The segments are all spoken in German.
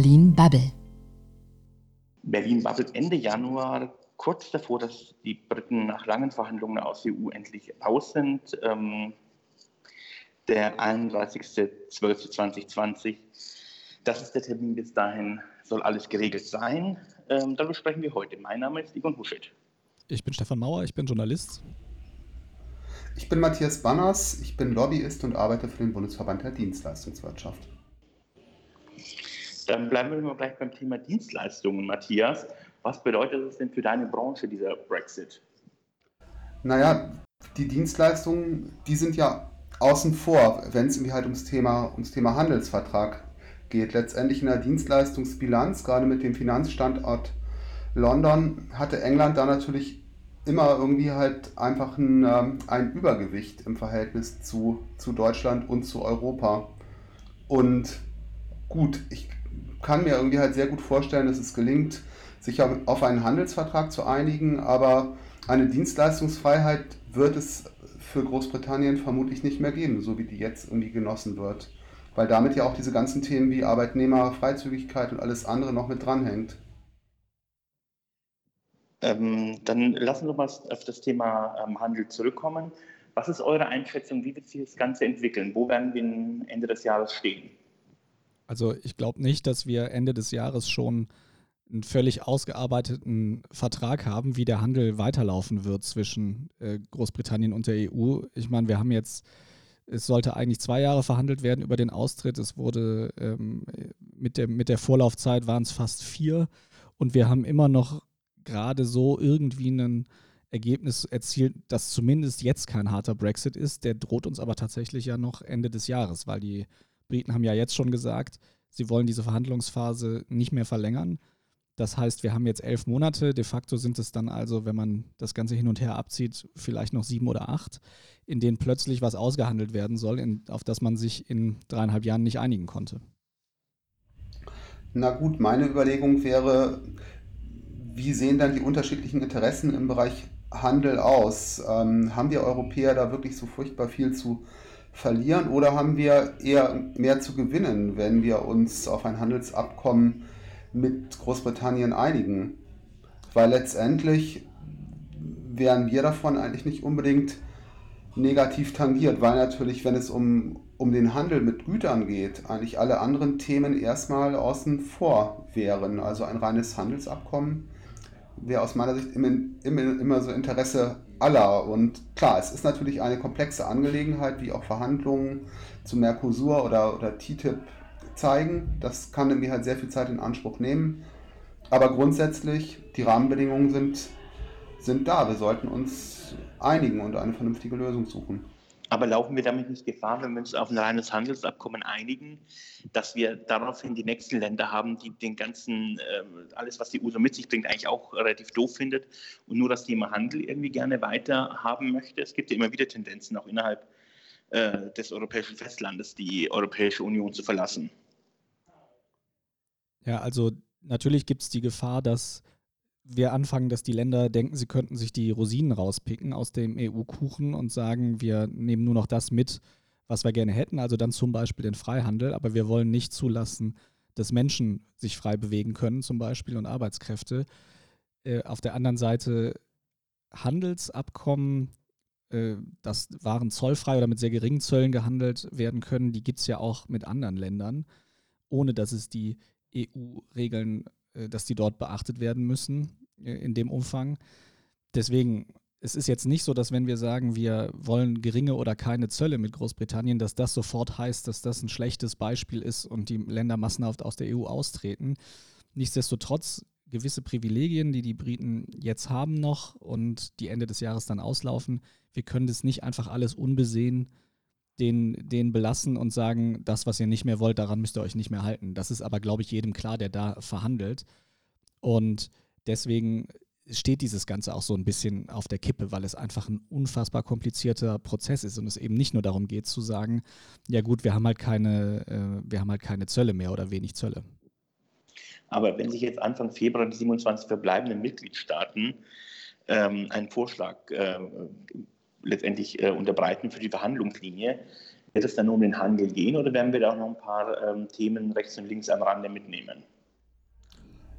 Berlin Bubble. Berlin babbelt Ende Januar, kurz davor, dass die Briten nach langen Verhandlungen aus der EU endlich raus sind. Ähm, der 31.12.2020. Das ist der Termin bis dahin, soll alles geregelt sein. Ähm, darüber sprechen wir heute. Mein Name ist Igon Huschet. Ich bin Stefan Mauer, ich bin Journalist. Ich bin Matthias Banners, ich bin Lobbyist und arbeite für den Bundesverband der Dienstleistungswirtschaft. Dann bleiben wir mal gleich beim Thema Dienstleistungen, Matthias. Was bedeutet es denn für deine Branche, dieser Brexit? Naja, die Dienstleistungen, die sind ja außen vor, wenn es irgendwie halt ums Thema, ums Thema Handelsvertrag geht. Letztendlich in der Dienstleistungsbilanz, gerade mit dem Finanzstandort London, hatte England da natürlich immer irgendwie halt einfach ein, ähm, ein Übergewicht im Verhältnis zu, zu Deutschland und zu Europa. Und gut, ich kann mir irgendwie halt sehr gut vorstellen, dass es gelingt, sich auf einen Handelsvertrag zu einigen, aber eine Dienstleistungsfreiheit wird es für Großbritannien vermutlich nicht mehr geben, so wie die jetzt irgendwie genossen wird. Weil damit ja auch diese ganzen Themen wie Arbeitnehmer, Freizügigkeit und alles andere noch mit dranhängt. Ähm, dann lassen wir mal auf das Thema ähm, Handel zurückkommen. Was ist eure Einschätzung? Wie wird sich das Ganze entwickeln? Wo werden wir Ende des Jahres stehen? Also ich glaube nicht, dass wir Ende des Jahres schon einen völlig ausgearbeiteten Vertrag haben, wie der Handel weiterlaufen wird zwischen äh, Großbritannien und der EU. Ich meine, wir haben jetzt, es sollte eigentlich zwei Jahre verhandelt werden über den Austritt. Es wurde ähm, mit, der, mit der Vorlaufzeit waren es fast vier und wir haben immer noch gerade so irgendwie ein Ergebnis erzielt, das zumindest jetzt kein harter Brexit ist. Der droht uns aber tatsächlich ja noch Ende des Jahres, weil die Briten haben ja jetzt schon gesagt, sie wollen diese Verhandlungsphase nicht mehr verlängern. Das heißt, wir haben jetzt elf Monate. De facto sind es dann also, wenn man das Ganze hin und her abzieht, vielleicht noch sieben oder acht, in denen plötzlich was ausgehandelt werden soll, in, auf das man sich in dreieinhalb Jahren nicht einigen konnte. Na gut, meine Überlegung wäre, wie sehen dann die unterschiedlichen Interessen im Bereich Handel aus? Ähm, haben wir Europäer da wirklich so furchtbar viel zu verlieren oder haben wir eher mehr zu gewinnen, wenn wir uns auf ein Handelsabkommen mit Großbritannien einigen. Weil letztendlich wären wir davon eigentlich nicht unbedingt negativ tangiert, weil natürlich, wenn es um, um den Handel mit Gütern geht, eigentlich alle anderen Themen erstmal außen vor wären. Also ein reines Handelsabkommen wäre aus meiner Sicht immer, immer, immer so Interesse aller. Und klar, es ist natürlich eine komplexe Angelegenheit, wie auch Verhandlungen zu Mercosur oder, oder TTIP zeigen. Das kann nämlich halt sehr viel Zeit in Anspruch nehmen. Aber grundsätzlich, die Rahmenbedingungen sind, sind da. Wir sollten uns einigen und eine vernünftige Lösung suchen. Aber laufen wir damit nicht Gefahr, wenn wir uns auf ein reines Handelsabkommen einigen, dass wir daraufhin die nächsten Länder haben, die den ganzen, äh, alles, was die EU so mit sich bringt, eigentlich auch relativ doof findet und nur das Thema Handel irgendwie gerne weiter haben möchte? Es gibt ja immer wieder Tendenzen, auch innerhalb äh, des europäischen Festlandes die Europäische Union zu verlassen. Ja, also natürlich gibt es die Gefahr, dass wir anfangen, dass die Länder denken, sie könnten sich die Rosinen rauspicken aus dem EU-Kuchen und sagen, wir nehmen nur noch das mit, was wir gerne hätten, also dann zum Beispiel den Freihandel, aber wir wollen nicht zulassen, dass Menschen sich frei bewegen können, zum Beispiel, und Arbeitskräfte. Äh, auf der anderen Seite Handelsabkommen, äh, dass Waren zollfrei oder mit sehr geringen Zöllen gehandelt werden können, die gibt es ja auch mit anderen Ländern, ohne dass es die EU-Regeln, dass die dort beachtet werden müssen äh, in dem Umfang. Deswegen, es ist jetzt nicht so, dass wenn wir sagen, wir wollen geringe oder keine Zölle mit Großbritannien, dass das sofort heißt, dass das ein schlechtes Beispiel ist und die Länder massenhaft aus der EU austreten. Nichtsdestotrotz gewisse Privilegien, die die Briten jetzt haben noch und die Ende des Jahres dann auslaufen. Wir können das nicht einfach alles unbesehen den, den belassen und sagen, das, was ihr nicht mehr wollt, daran müsst ihr euch nicht mehr halten. Das ist aber, glaube ich, jedem klar, der da verhandelt. Und deswegen steht dieses Ganze auch so ein bisschen auf der Kippe, weil es einfach ein unfassbar komplizierter Prozess ist und es eben nicht nur darum geht zu sagen, ja gut, wir haben halt keine, äh, wir haben halt keine Zölle mehr oder wenig Zölle. Aber wenn sich jetzt Anfang Februar die 27 verbleibenden Mitgliedstaaten ähm, einen Vorschlag äh, letztendlich äh, unterbreiten für die Verhandlungslinie, Wird es dann nur um den Handel gehen oder werden wir da auch noch ein paar ähm, Themen rechts und links am Rande mitnehmen?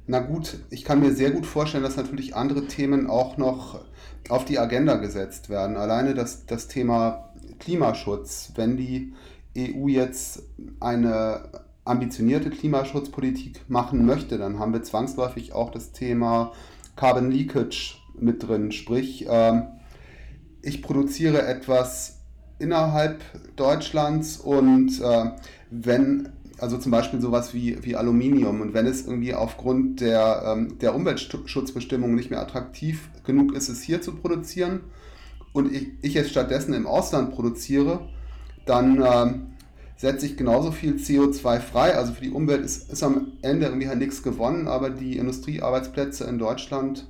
Na gut, ich kann mir sehr gut vorstellen, dass natürlich andere Themen auch noch auf die Agenda gesetzt werden. Alleine das, das Thema Klimaschutz. Wenn die EU jetzt eine ambitionierte Klimaschutzpolitik machen möchte, dann haben wir zwangsläufig auch das Thema Carbon Leakage mit drin. Sprich, äh, ich produziere etwas innerhalb Deutschlands und äh, wenn, also zum Beispiel sowas wie, wie Aluminium, und wenn es irgendwie aufgrund der, ähm, der Umweltschutzbestimmungen nicht mehr attraktiv genug ist, es hier zu produzieren und ich, ich es stattdessen im Ausland produziere, dann äh, setze ich genauso viel CO2 frei. Also für die Umwelt ist, ist am Ende irgendwie halt nichts gewonnen, aber die Industriearbeitsplätze in Deutschland,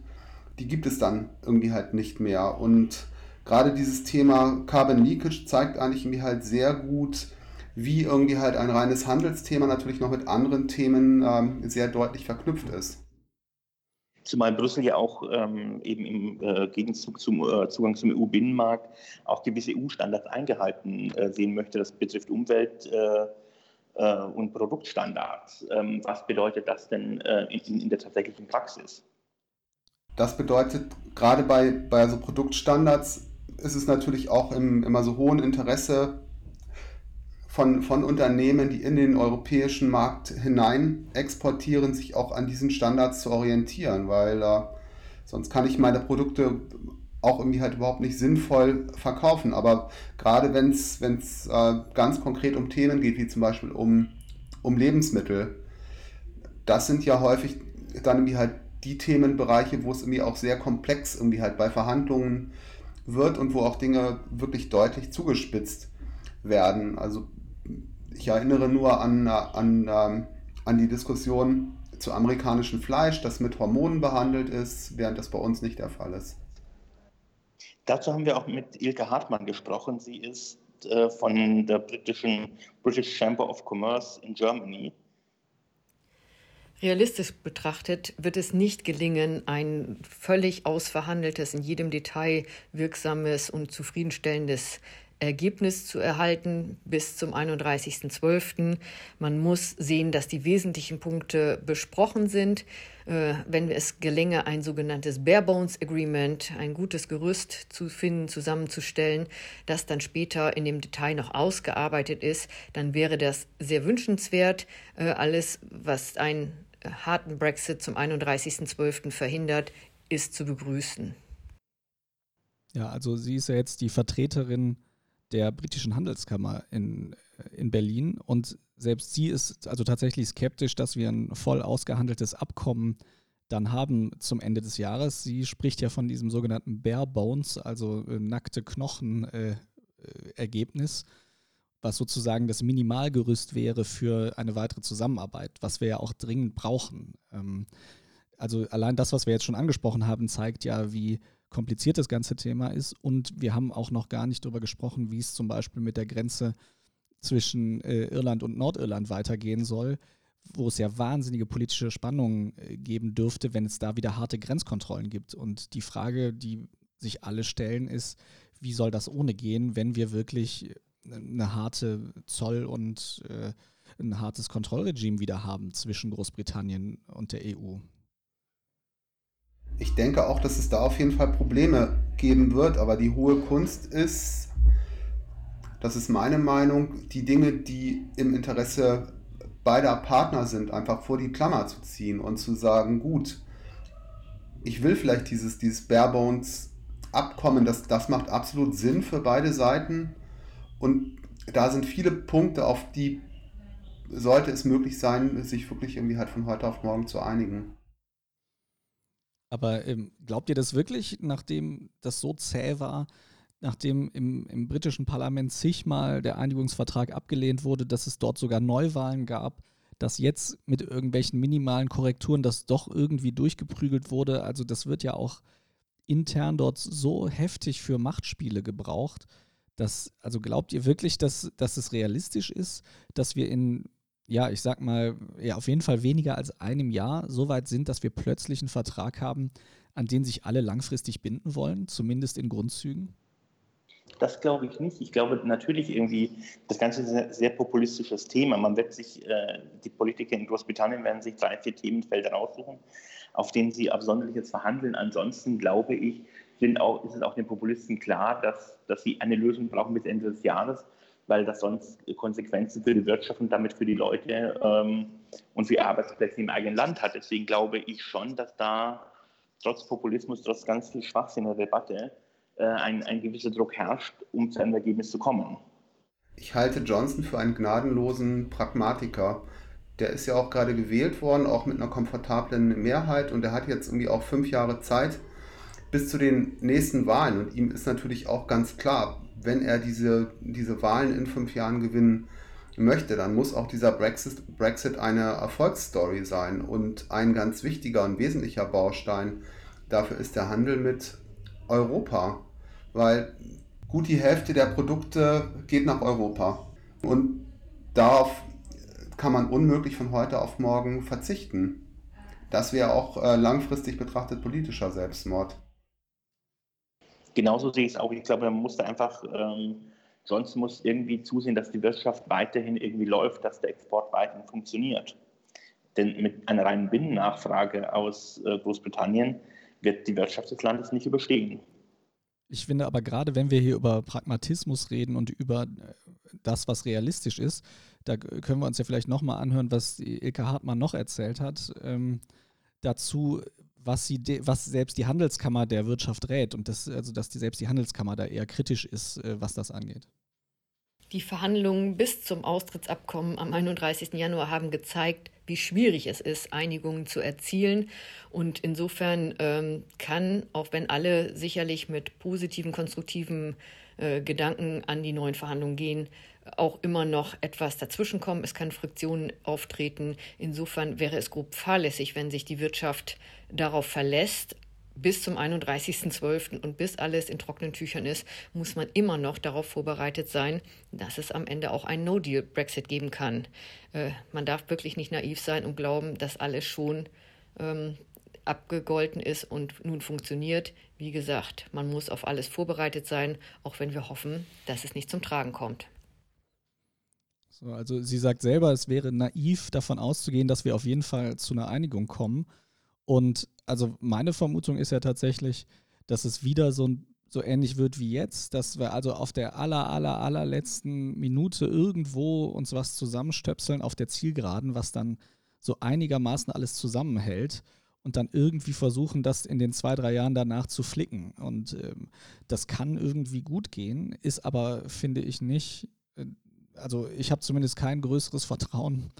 die gibt es dann irgendwie halt nicht mehr. Und gerade dieses Thema Carbon Leakage zeigt eigentlich irgendwie halt sehr gut, wie irgendwie halt ein reines Handelsthema natürlich noch mit anderen Themen ähm, sehr deutlich verknüpft ist. Zumal Brüssel ja auch ähm, eben im äh, Gegenzug zum äh, Zugang zum EU-Binnenmarkt auch gewisse EU-Standards eingehalten äh, sehen möchte. Das betrifft Umwelt äh, äh, und Produktstandards. Ähm, was bedeutet das denn äh, in, in, der tatsächlichen Praxis? Das bedeutet, gerade bei, bei so Produktstandards ist es natürlich auch im immer so hohen Interesse von, von Unternehmen, die in den europäischen Markt hinein exportieren, sich auch an diesen Standards zu orientieren, weil äh, sonst kann ich meine Produkte auch irgendwie halt überhaupt nicht sinnvoll verkaufen. Aber gerade wenn es äh, ganz konkret um Themen geht, wie zum Beispiel um, um Lebensmittel, das sind ja häufig dann irgendwie halt die Themenbereiche, wo es irgendwie auch sehr komplex irgendwie halt bei Verhandlungen wird und wo auch Dinge wirklich deutlich zugespitzt werden. Also ich erinnere nur an, an, ähm, an die Diskussion zu amerikanischem Fleisch, das mit Hormonen behandelt ist, während das bei uns nicht der Fall ist. Dazu haben wir auch mit Ilke Hartmann gesprochen. Sie ist äh, von der britischen British Chamber of Commerce in Germany Realistisch betrachtet wird es nicht gelingen, ein völlig ausverhandeltes, in jedem Detail wirksames und zufriedenstellendes Ergebnis zu erhalten bis zum 31.12. Man muss sehen, dass die wesentlichen Punkte besprochen sind. Äh, wenn es gelänge, ein sogenanntes Bare Bones Agreement, ein gutes Gerüst zu finden, zusammenzustellen, das dann später in dem Detail noch ausgearbeitet ist, dann wäre das sehr wünschenswert. Äh, alles, was ein harten Brexit zum 31.12. verhindert, ist zu begrüßen. Ja, also sie ist ja jetzt die Vertreterin der britischen Handelskammer in, in Berlin und selbst sie ist also tatsächlich skeptisch, dass wir ein voll ausgehandeltes Abkommen dann haben zum Ende des Jahres. Sie spricht ja von diesem sogenannten Bare Bones, also äh, nackte Knochen äh, äh Ergebnis was sozusagen das Minimalgerüst wäre für eine weitere Zusammenarbeit, was wir ja auch dringend brauchen. Ähm, also allein das, was wir jetzt schon angesprochen haben, zeigt ja, wie kompliziert das ganze Thema ist. Und wir haben auch noch gar nicht darüber gesprochen, wie es zum Beispiel mit der Grenze zwischen äh, Irland und Nordirland weitergehen soll, wo es ja wahnsinnige politische Spannungen äh, geben dürfte, wenn es da wieder harte Grenzkontrollen gibt. Und die Frage, die sich alle stellen, ist, wie soll das ohne gehen, wenn wir wirklich eine harte Zoll- und äh, ein hartes Kontrollregime wieder haben zwischen Großbritannien und der EU. Ich denke auch, dass es da auf jeden Fall Probleme geben wird, aber die hohe Kunst ist, das ist meine Meinung, die Dinge, die im Interesse beider Partner sind, einfach vor die Klammer zu ziehen und zu sagen, gut, ich will vielleicht dieses, dieses Barebones Abkommen, das, das macht absolut Sinn für beide Seiten und da sind viele Punkte, auf die sollte es möglich sein, sich wirklich irgendwie halt von heute auf morgen zu einigen. Aber ähm, glaubt ihr das wirklich, nachdem das so zäh war, nachdem im, im britischen Parlament zigmal der Einigungsvertrag abgelehnt wurde, dass es dort sogar Neuwahlen gab, dass jetzt mit irgendwelchen minimalen Korrekturen das doch irgendwie durchgeprügelt wurde? Also das wird ja auch intern dort so heftig für Machtspiele gebraucht. Das, also glaubt ihr wirklich, dass, dass es realistisch ist, dass wir in, ja, ich sag mal, ja, auf jeden Fall weniger als einem Jahr so weit sind, dass wir plötzlich einen Vertrag haben, an den sich alle langfristig binden wollen, zumindest in Grundzügen? Das glaube ich nicht. Ich glaube natürlich irgendwie, das Ganze ist ein sehr populistisches Thema. Man wird sich, äh, die Politiker in Großbritannien werden sich drei, vier Themenfelder raussuchen, auf denen sie absonderlich jetzt verhandeln. Ansonsten glaube ich, sind auch, ist es auch den Populisten klar, dass, dass sie eine Lösung brauchen bis Ende des Jahres, weil das sonst Konsequenzen für die Wirtschaft und damit für die Leute ähm, und für Arbeitsplätze im eigenen Land hat. Deswegen glaube ich schon, dass da trotz Populismus, trotz ganz viel Schwachsinn in der Debatte, äh, ein, ein gewisser Druck herrscht, um zu einem Ergebnis zu kommen. Ich halte Johnson für einen gnadenlosen Pragmatiker. Der ist ja auch gerade gewählt worden, auch mit einer komfortablen Mehrheit und er hat jetzt irgendwie auch fünf Jahre Zeit bis zu den nächsten Wahlen. Und ihm ist natürlich auch ganz klar, wenn er diese, diese Wahlen in fünf Jahren gewinnen möchte, dann muss auch dieser Brexit, Brexit eine Erfolgsstory sein. Und ein ganz wichtiger und wesentlicher Baustein dafür ist der Handel mit Europa, weil gut die Hälfte der Produkte geht nach Europa. Und darauf kann man unmöglich von heute auf morgen verzichten. Das wäre auch äh, langfristig betrachtet politischer Selbstmord. Genauso sehe ich es auch. Ich glaube, man muss da einfach, ähm, sonst muss irgendwie zusehen, dass die Wirtschaft weiterhin irgendwie läuft, dass der Export weiterhin funktioniert. Denn mit einer reinen Binnennachfrage aus äh, Großbritannien wird die Wirtschaft des Landes nicht überstehen. Ich finde aber gerade, wenn wir hier über Pragmatismus reden und über äh, das, was realistisch ist, da können wir uns ja vielleicht nochmal anhören, was Ilka Hartmann noch erzählt hat. Ähm, dazu, was, sie was selbst die Handelskammer der Wirtschaft rät und das, also dass die, selbst die Handelskammer da eher kritisch ist, äh, was das angeht. Die Verhandlungen bis zum Austrittsabkommen am 31. Januar haben gezeigt, wie schwierig es ist, Einigungen zu erzielen. Und insofern ähm, kann, auch wenn alle sicherlich mit positiven, konstruktiven äh, Gedanken an die neuen Verhandlungen gehen, auch immer noch etwas dazwischenkommen. Es kann Friktionen auftreten. Insofern wäre es grob fahrlässig, wenn sich die Wirtschaft darauf verlässt, bis zum 31.12. und bis alles in trockenen Tüchern ist, muss man immer noch darauf vorbereitet sein, dass es am Ende auch einen No-Deal-Brexit geben kann. Äh, man darf wirklich nicht naiv sein und glauben, dass alles schon ähm, abgegolten ist und nun funktioniert. Wie gesagt, man muss auf alles vorbereitet sein, auch wenn wir hoffen, dass es nicht zum Tragen kommt. So, also sie sagt selber, es wäre naiv davon auszugehen, dass wir auf jeden Fall zu einer Einigung kommen. Und also meine Vermutung ist ja tatsächlich, dass es wieder so, so ähnlich wird wie jetzt, dass wir also auf der aller, aller, allerletzten Minute irgendwo uns was zusammenstöpseln auf der Zielgeraden, was dann so einigermaßen alles zusammenhält und dann irgendwie versuchen, das in den zwei, drei Jahren danach zu flicken. Und ähm, das kann irgendwie gut gehen, ist aber, finde ich, nicht, äh, also ich habe zumindest kein größeres Vertrauen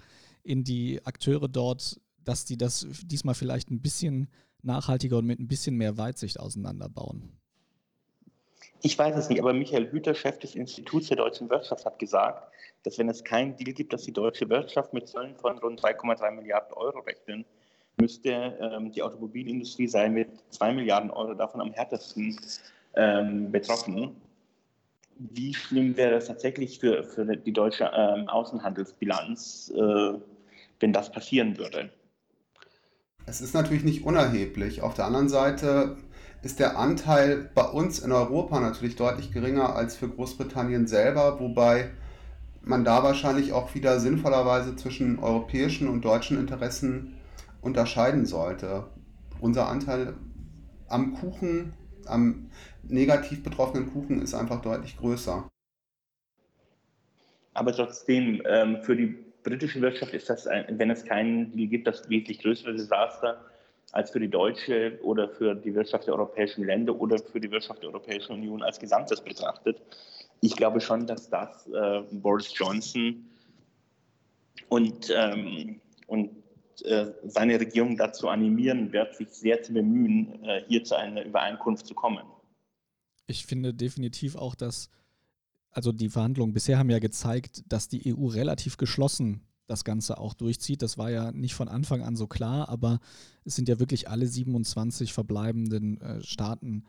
in die Akteure dort, dass die das diesmal vielleicht ein bisschen nachhaltiger und mit ein bisschen mehr Weitsicht auseinanderbauen? Ich weiß es nicht, aber Michael Hüter, Chef des Instituts der deutschen Wirtschaft, hat gesagt, dass wenn es keinen Deal gibt, dass die deutsche Wirtschaft mit Zöllen von rund 3,3 Milliarden Euro rechnen müsste. Ähm, die Automobilindustrie sei mit 2 Milliarden Euro davon am härtesten ähm, betroffen. Wie schlimm wäre das tatsächlich für, für die deutsche ähm, Außenhandelsbilanz, äh, wenn das passieren würde? Es ist natürlich nicht unerheblich. Auf der anderen Seite ist der Anteil bei uns in Europa natürlich deutlich geringer als für Großbritannien selber, wobei man da wahrscheinlich auch wieder sinnvollerweise zwischen europäischen und deutschen Interessen unterscheiden sollte. Unser Anteil am Kuchen, am negativ betroffenen Kuchen ist einfach deutlich größer. Aber trotzdem, ähm, für die britische Wirtschaft ist das, wenn es keinen Deal gibt, das wesentlich größere Desaster als für die deutsche oder für die Wirtschaft der europäischen Länder oder für die Wirtschaft der Europäischen Union als Gesamtes betrachtet. Ich glaube schon, dass das äh, Boris Johnson und, ähm, und seine Regierung dazu animieren wird, sich sehr zu bemühen, äh, hier zu einer Übereinkunft zu kommen. Ich finde definitiv auch, dass also die Verhandlungen bisher haben ja gezeigt, dass die EU relativ geschlossen das Ganze auch durchzieht. Das war ja nicht von Anfang an so klar, aber es sind ja wirklich alle 27 verbleibenden äh, Staaten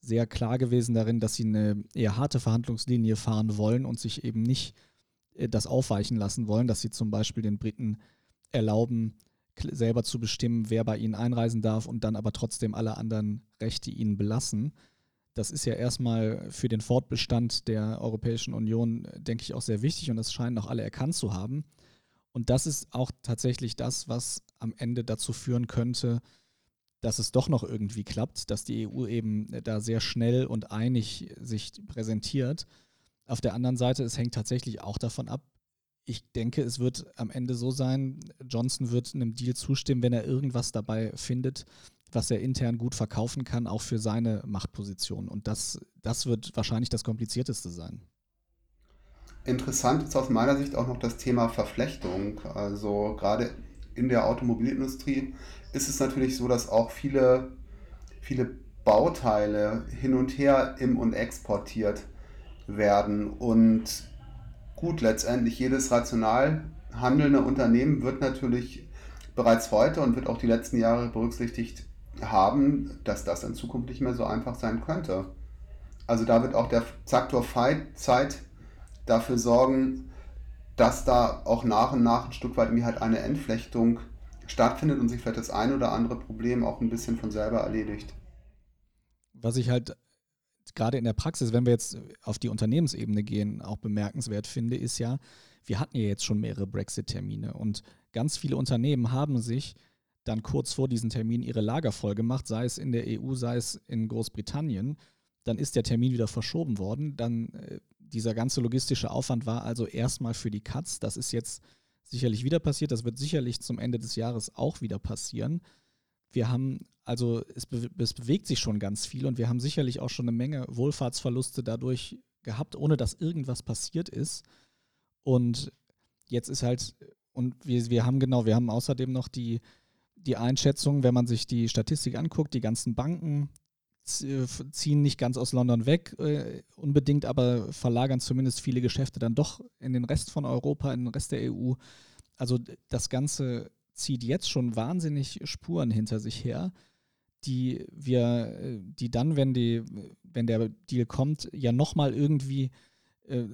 sehr klar gewesen darin, dass sie eine eher harte Verhandlungslinie fahren wollen und sich eben nicht äh, das aufweichen lassen wollen, dass sie zum Beispiel den Briten erlauben, selber zu bestimmen, wer bei ihnen einreisen darf und dann aber trotzdem alle anderen Rechte ihnen belassen. Das ist ja erstmal für den Fortbestand der Europäischen Union, denke ich, auch sehr wichtig und das scheinen auch alle erkannt zu haben. Und das ist auch tatsächlich das, was am Ende dazu führen könnte, dass es doch noch irgendwie klappt, dass die EU eben da sehr schnell und einig sich präsentiert. Auf der anderen Seite, es hängt tatsächlich auch davon ab, ich denke, es wird am Ende so sein, Johnson wird einem Deal zustimmen, wenn er irgendwas dabei findet, was er intern gut verkaufen kann, auch für seine Machtposition. Und das, das wird wahrscheinlich das Komplizierteste sein. Interessant ist aus meiner Sicht auch noch das Thema Verflechtung. Also gerade in der Automobilindustrie ist es natürlich so, dass auch viele, viele Bauteile hin und her im und exportiert werden. Und gut, letztendlich jedes rational handelnde Unternehmen wird natürlich bereits heute und wird auch die letzten Jahre berücksichtigt haben, dass das in Zukunft nicht mehr so einfach sein könnte. Also da wird auch der Faktor Zeit dafür sorgen, dass da auch nach und nach ein Stück weit irgendwie halt eine Entflechtung stattfindet und sich vielleicht das ein oder andere Problem auch ein bisschen von selber erledigt. Was ich halt gerade in der Praxis, wenn wir jetzt auf die Unternehmensebene gehen, auch bemerkenswert finde, ist ja, wir hatten ja jetzt schon mehrere Brexit-Termine und ganz viele Unternehmen haben sich dann kurz vor diesen Termin ihre Lager voll gemacht, sei es in der EU, sei es in Großbritannien. Dann ist der Termin wieder verschoben worden. Dann äh, dieser ganze logistische Aufwand war also erstmal für die Katz. Das ist jetzt sicherlich wieder passiert. Das wird sicherlich zum Ende des Jahres auch wieder passieren. Wir haben, also es, be es, bewegt sich schon ganz viel und wir haben sicherlich auch schon eine Menge Wohlfahrtsverluste dadurch gehabt, ohne dass irgendwas passiert ist. Und jetzt ist halt, und wir, wir haben genau, wir haben außerdem noch die, die Einschätzung, wenn man sich die Statistik anguckt, die ganzen Banken ziehen nicht ganz aus London weg, äh, unbedingt, aber verlagern zumindest viele Geschäfte dann doch in den Rest von Europa, in den Rest der EU. Also das Ganze zieht jetzt schon wahnsinnig Spuren hinter sich her, die wir, äh, die dann, wenn die, wenn der Deal kommt, ja nochmal irgendwie äh,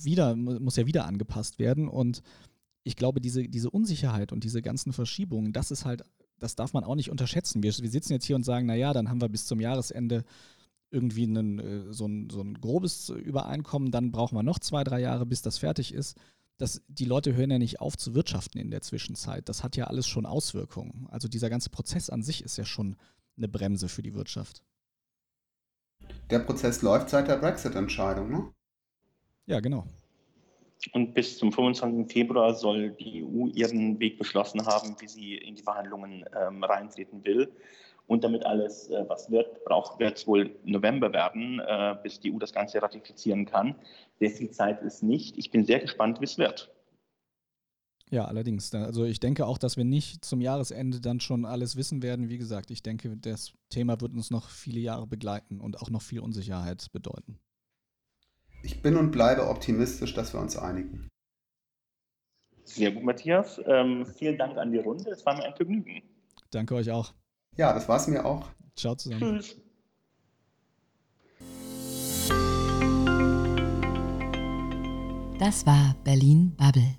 wieder, muss ja wieder angepasst werden. Und ich glaube, diese, diese Unsicherheit und diese ganzen Verschiebungen, das ist halt, das darf man auch nicht unterschätzen. Wir, wir sitzen jetzt hier und sagen, naja, dann haben wir bis zum Jahresende irgendwie einen, äh, so, ein, so ein grobes Übereinkommen, dann brauchen wir noch zwei, drei Jahre, bis das fertig ist das, die Leute hören ja nicht auf zu wirtschaften in der Zwischenzeit. Das hat ja alles schon Auswirkungen. Also dieser ganze Prozess an sich ist ja schon eine Bremse für die Wirtschaft. Der Prozess läuft seit der Brexit-Entscheidung, ne? Ja, genau. Und bis zum 25. Februar soll die EU ihren Weg beschlossen haben, wie sie in die Verhandlungen ähm, reintreten will. Und damit alles äh, was wird, braucht wird es wohl November werden, äh, bis die EU das Ganze ratifizieren kann. Sehr viel Zeit ist nicht. Ich bin sehr gespannt, wie es wird. Ja, allerdings. Also ich denke auch, dass wir nicht zum Jahresende dann schon alles wissen werden. Wie gesagt, ich denke, das Thema wird uns noch viele Jahre begleiten und auch noch viel Unsicherheit bedeuten. Ich bin und bleibe optimistisch, dass wir uns einigen. Sehr gut, Matthias. Ähm, vielen Dank an die Runde. Es war mir ein Vergnügen. Danke euch auch. Ja, das war es mir auch. Ciao zusammen. Tschüss. Das war Berlin Bubble.